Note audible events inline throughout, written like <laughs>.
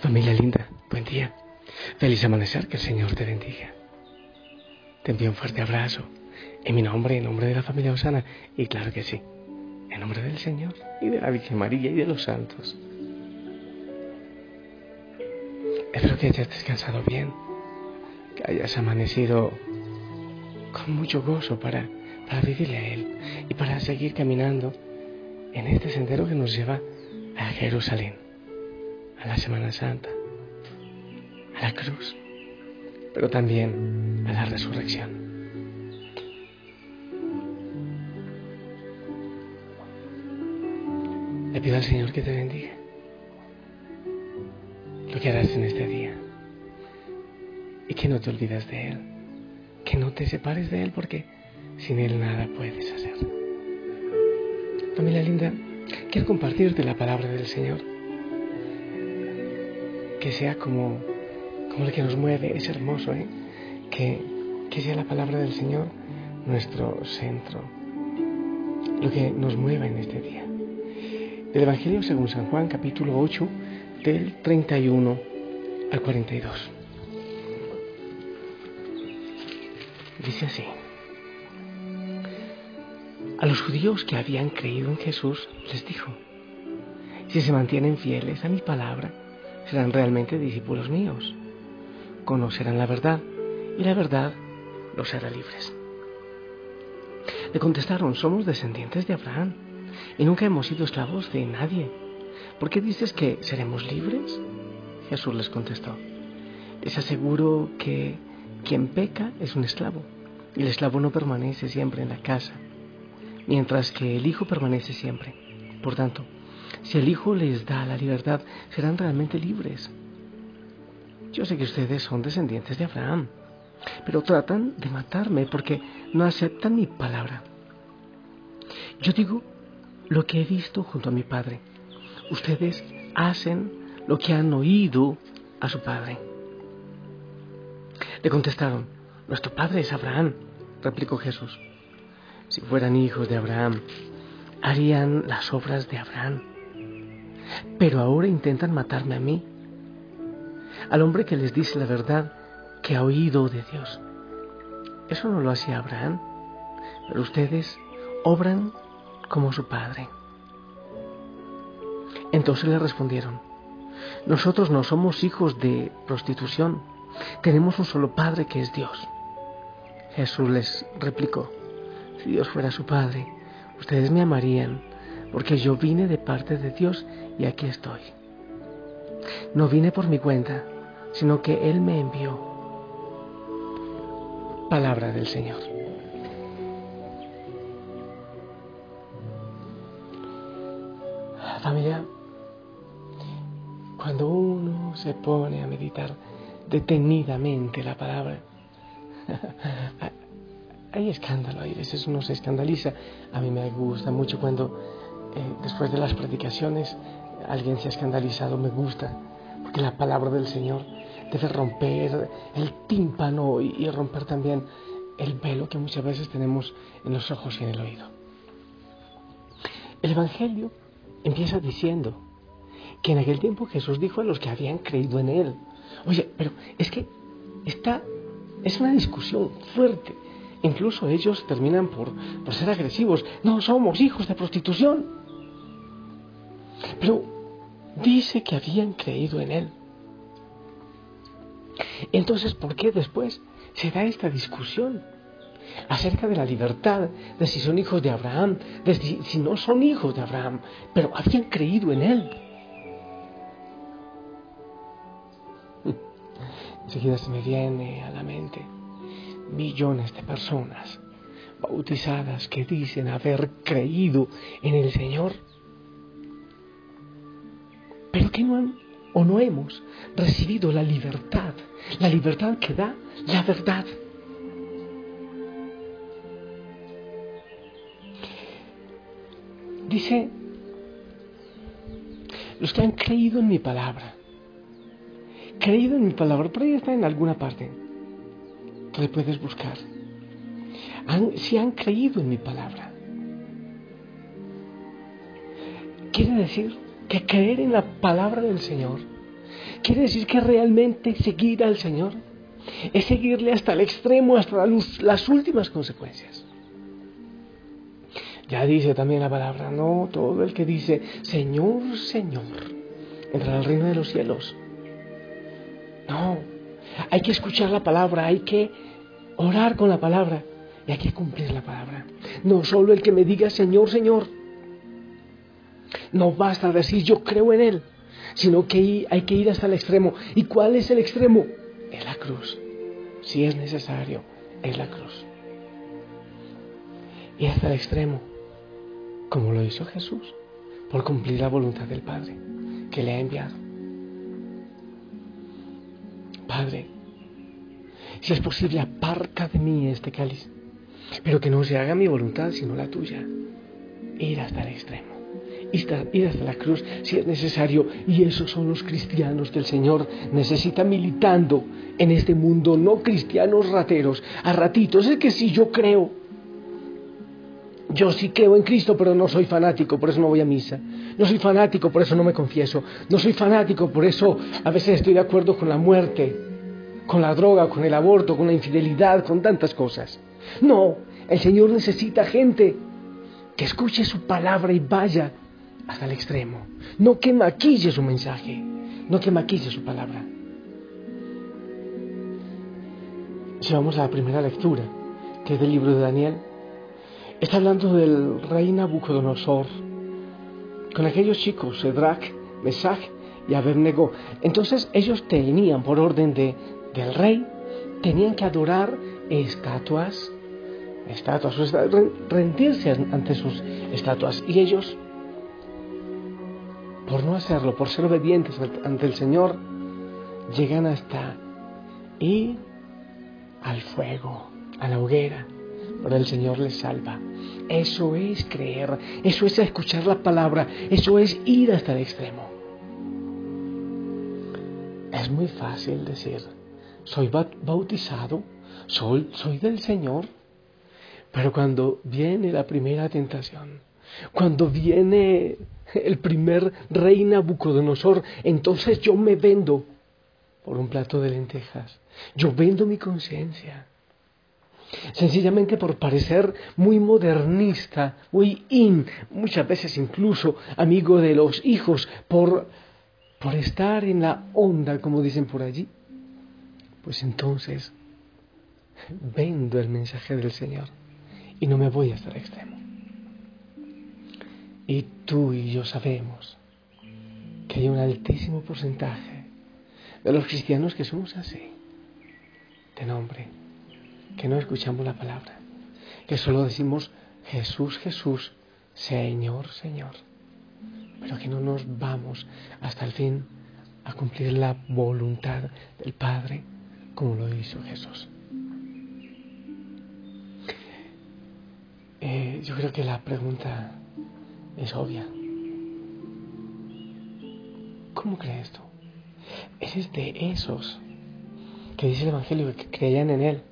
Familia linda, buen día. Feliz amanecer, que el Señor te bendiga. Te envío un fuerte abrazo. En mi nombre, en nombre de la familia Osana, y claro que sí, en nombre del Señor y de la Virgen María y de los santos. Espero que hayas descansado bien, que hayas amanecido con mucho gozo para, para vivirle a Él y para seguir caminando en este sendero que nos lleva a Jerusalén, a la Semana Santa, a la cruz, pero también a la resurrección. Le pido al Señor que te bendiga. Lo que harás en este día. Y que no te olvides de Él, no te separes de Él porque sin Él nada puedes hacer. Familia linda, quiero compartirte la palabra del Señor. Que sea como, como el que nos mueve, es hermoso, ¿eh? Que, que sea la palabra del Señor nuestro centro, lo que nos mueva en este día. Del Evangelio según San Juan, capítulo 8, del 31 al 42. Dice así. A los judíos que habían creído en Jesús les dijo, si se mantienen fieles a mi palabra, serán realmente discípulos míos, conocerán la verdad y la verdad los hará libres. Le contestaron, somos descendientes de Abraham y nunca hemos sido esclavos de nadie. ¿Por qué dices que seremos libres? Jesús les contestó, les aseguro que quien peca es un esclavo el esclavo no permanece siempre en la casa mientras que el Hijo permanece siempre. Por tanto, si el Hijo les da la libertad, serán realmente libres. Yo sé que ustedes son descendientes de Abraham, pero tratan de matarme porque no aceptan mi palabra. Yo digo lo que he visto junto a mi Padre. Ustedes hacen lo que han oído a su Padre. Le contestaron, nuestro Padre es Abraham, replicó Jesús si fueran hijos de Abraham, harían las obras de Abraham. Pero ahora intentan matarme a mí, al hombre que les dice la verdad que ha oído de Dios. Eso no lo hacía Abraham, pero ustedes obran como su padre. Entonces le respondieron, nosotros no somos hijos de prostitución, tenemos un solo padre que es Dios. Jesús les replicó, si Dios fuera su Padre, ustedes me amarían, porque yo vine de parte de Dios y aquí estoy. No vine por mi cuenta, sino que Él me envió. Palabra del Señor. Familia, cuando uno se pone a meditar detenidamente la palabra, <laughs> hay escándalo, hay veces uno se escandaliza. A mí me gusta mucho cuando eh, después de las predicaciones alguien se ha escandalizado, me gusta, porque la palabra del Señor debe romper el tímpano y, y romper también el velo que muchas veces tenemos en los ojos y en el oído. El Evangelio empieza diciendo que en aquel tiempo Jesús dijo a los que habían creído en Él, oye, pero es que esta es una discusión fuerte Incluso ellos terminan por, ser agresivos. No somos hijos de prostitución. Pero dice que habían creído en Él. Entonces, ¿por qué después se da esta discusión acerca de la libertad, de si son hijos de Abraham, de si, no son hijos de Abraham, pero habían creído en Él? Me viene a la mente millones de personas bautizadas que dicen haber creído en el Señor, pero que no han o no hemos recibido la libertad, la libertad que da la verdad. Dice, los que han creído en mi palabra, creído en mi palabra, por ahí está en alguna parte le puedes buscar. si han creído en mi palabra. Quiere decir que creer en la palabra del Señor quiere decir que realmente seguir al Señor es seguirle hasta el extremo, hasta las últimas consecuencias. Ya dice también la palabra, no todo el que dice, Señor, Señor, entrará al reino de los cielos. No, hay que escuchar la palabra, hay que orar con la palabra y hay que cumplir la palabra. No solo el que me diga, Señor, Señor. No basta decir, yo creo en Él, sino que hay que ir hasta el extremo. ¿Y cuál es el extremo? Es la cruz. Si es necesario, es la cruz. Y hasta el extremo como lo hizo Jesús, por cumplir la voluntad del Padre que le ha enviado. Padre, si es posible, aparta de mí este cáliz, pero que no se haga mi voluntad sino la tuya. Ir hasta el extremo, ir hasta la cruz si es necesario. Y esos son los cristianos que el Señor necesita militando en este mundo, no cristianos rateros, a ratitos. Es que si yo creo, yo sí creo en Cristo, pero no soy fanático, por eso no voy a misa. No soy fanático, por eso no me confieso. No soy fanático, por eso a veces estoy de acuerdo con la muerte, con la droga, con el aborto, con la infidelidad, con tantas cosas. No, el Señor necesita gente que escuche su palabra y vaya hasta el extremo. No que maquille su mensaje, no que maquille su palabra. Si vamos a la primera lectura, que es del libro de Daniel, Está hablando del rey Nabucodonosor con aquellos chicos, Sedrach, Mesach y Abednego. Entonces ellos tenían, por orden de, del rey, tenían que adorar estatuas, estatuas, rendirse ante sus estatuas. Y ellos, por no hacerlo, por ser obedientes ante el Señor, llegan hasta ir al fuego, a la hoguera pero el Señor les salva. Eso es creer, eso es escuchar la palabra, eso es ir hasta el extremo. Es muy fácil decir, soy bautizado, soy, soy del Señor, pero cuando viene la primera tentación, cuando viene el primer rey Nabucodonosor, entonces yo me vendo por un plato de lentejas, yo vendo mi conciencia sencillamente por parecer muy modernista, muy in, muchas veces incluso amigo de los hijos, por, por estar en la onda, como dicen por allí, pues entonces vendo el mensaje del Señor y no me voy hasta el extremo. Y tú y yo sabemos que hay un altísimo porcentaje de los cristianos que somos así, de nombre que no escuchamos la palabra, que solo decimos Jesús, Jesús, Señor, Señor, pero que no nos vamos hasta el fin a cumplir la voluntad del Padre como lo hizo Jesús. Eh, yo creo que la pregunta es obvia. ¿Cómo crees tú? Eres de esos que dice el Evangelio que creían en Él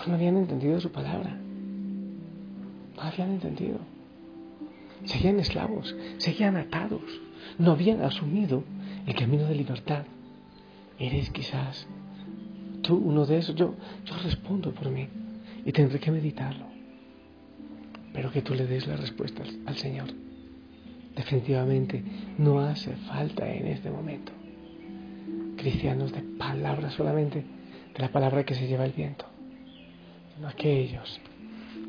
pues no habían entendido su palabra. No habían entendido. Seguían esclavos, seguían atados. No habían asumido el camino de libertad. Eres quizás tú uno de esos. Yo, yo respondo por mí y tendré que meditarlo. Pero que tú le des la respuesta al Señor. Definitivamente no hace falta en este momento cristianos de palabra solamente, de la palabra que se lleva el viento aquellos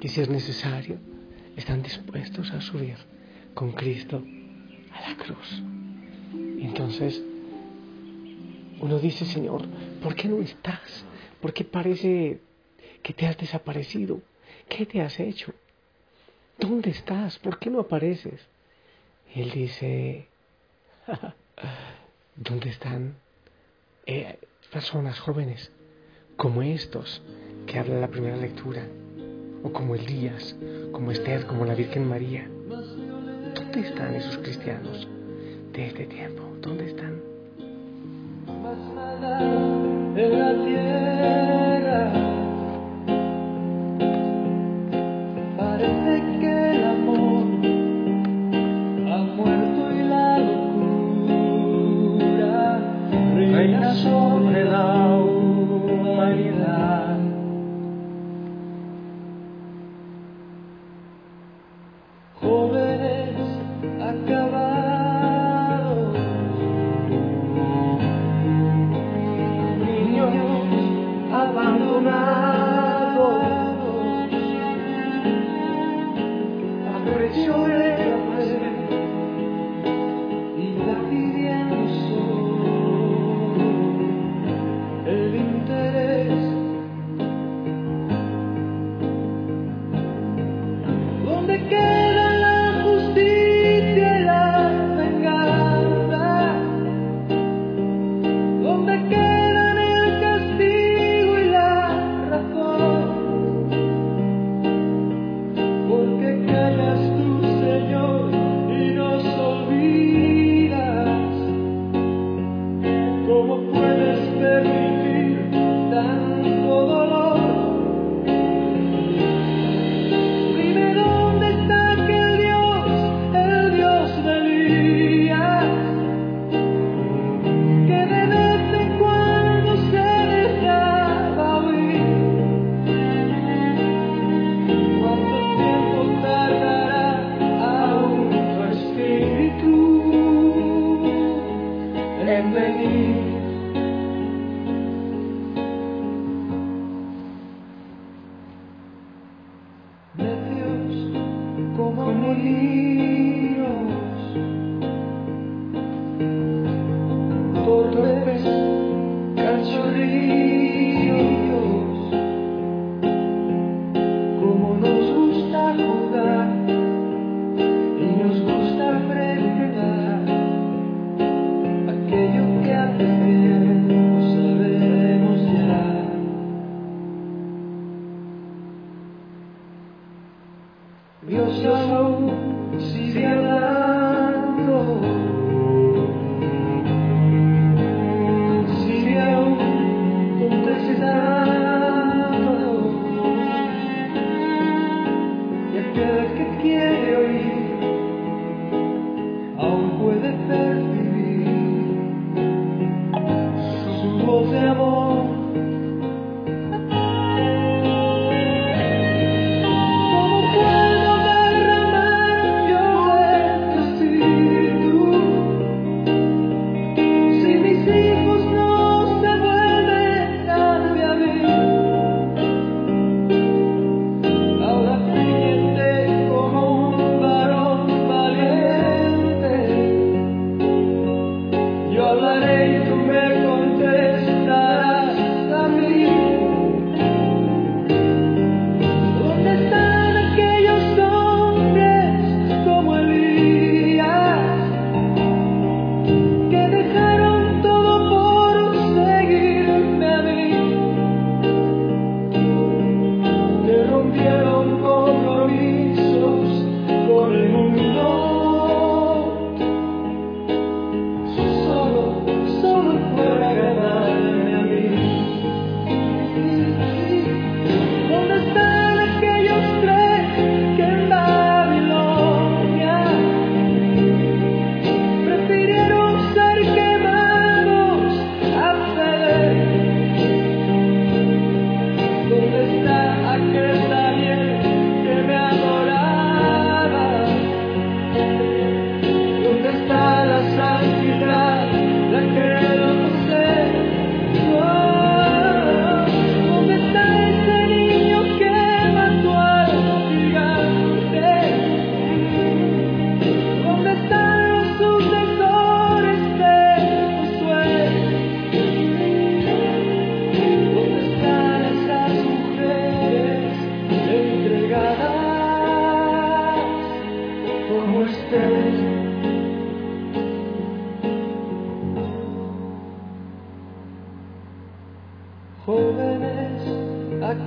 que si es necesario están dispuestos a subir con Cristo a la cruz. Entonces uno dice, Señor, ¿por qué no estás? ¿Por qué parece que te has desaparecido? ¿Qué te has hecho? ¿Dónde estás? ¿Por qué no apareces? Y él dice, ¿dónde están eh, personas jóvenes como estos que habla la primera lectura, o como Elías, como Esther, como la Virgen María. ¿Dónde están esos cristianos de este tiempo? ¿Dónde están?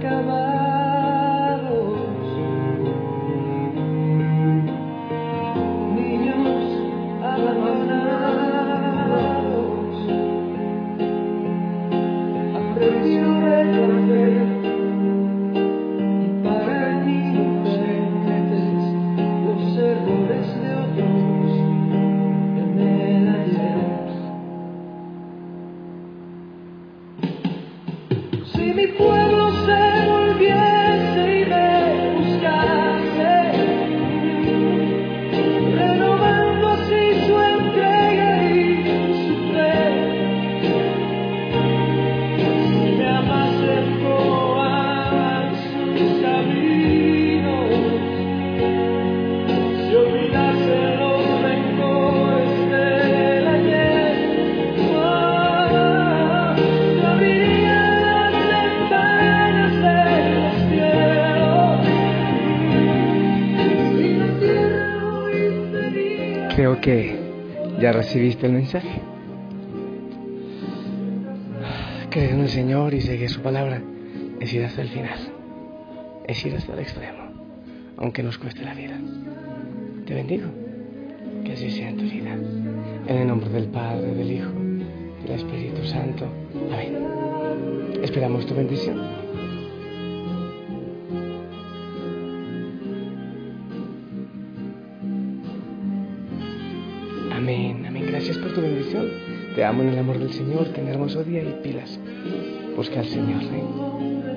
discover Creo que ya recibiste el mensaje. Creer en el Señor y seguir su palabra es ir hasta el final, es ir hasta el extremo, aunque nos cueste la vida. Te bendigo, que así sea en tu vida. En el nombre del Padre, del Hijo, del Espíritu Santo. Amén. Esperamos tu bendición. Gracias por tu bendición. Te amo en el amor del Señor. Ten hermoso día y pilas. Busca al Señor. ¿eh?